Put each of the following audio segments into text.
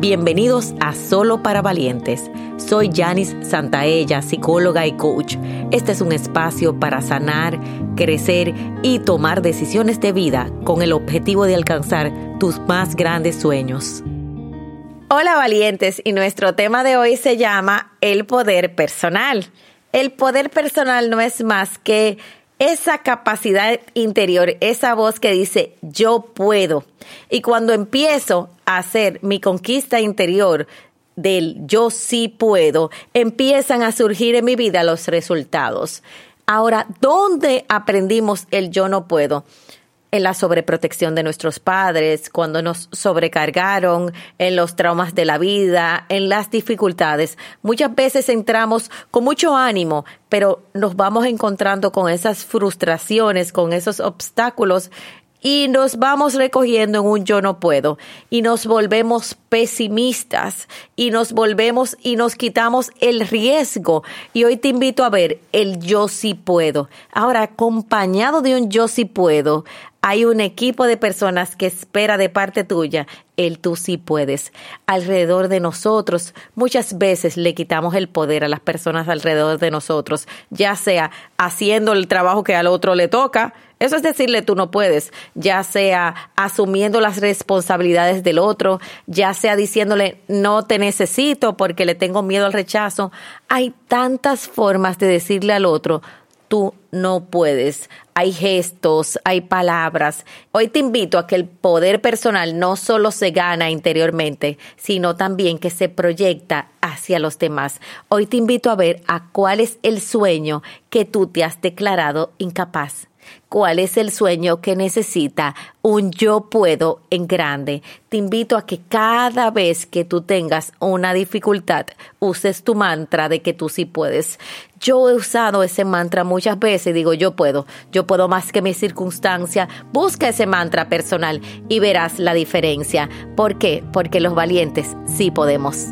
Bienvenidos a Solo para Valientes. Soy Janice Santaella, psicóloga y coach. Este es un espacio para sanar, crecer y tomar decisiones de vida con el objetivo de alcanzar tus más grandes sueños. Hola valientes y nuestro tema de hoy se llama el poder personal. El poder personal no es más que esa capacidad interior, esa voz que dice yo puedo. Y cuando empiezo a hacer mi conquista interior del yo sí puedo, empiezan a surgir en mi vida los resultados. Ahora, ¿dónde aprendimos el yo no puedo? En la sobreprotección de nuestros padres, cuando nos sobrecargaron, en los traumas de la vida, en las dificultades. Muchas veces entramos con mucho ánimo, pero nos vamos encontrando con esas frustraciones, con esos obstáculos y nos vamos recogiendo en un yo no puedo y nos volvemos pesimistas y nos volvemos y nos quitamos el riesgo. Y hoy te invito a ver el yo sí puedo. Ahora, acompañado de un yo sí puedo, hay un equipo de personas que espera de parte tuya el tú sí puedes. Alrededor de nosotros, muchas veces le quitamos el poder a las personas alrededor de nosotros, ya sea haciendo el trabajo que al otro le toca, eso es decirle tú no puedes, ya sea asumiendo las responsabilidades del otro, ya sea diciéndole no te necesito porque le tengo miedo al rechazo. Hay tantas formas de decirle al otro tú no puedes. Hay gestos, hay palabras. Hoy te invito a que el poder personal no solo se gana interiormente, sino también que se proyecta hacia los demás. Hoy te invito a ver a cuál es el sueño que tú te has declarado incapaz cuál es el sueño que necesita un yo puedo en grande. Te invito a que cada vez que tú tengas una dificultad, uses tu mantra de que tú sí puedes. Yo he usado ese mantra muchas veces, digo yo puedo, yo puedo más que mi circunstancia. Busca ese mantra personal y verás la diferencia. ¿Por qué? Porque los valientes sí podemos.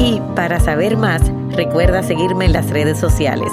Y para saber más, recuerda seguirme en las redes sociales.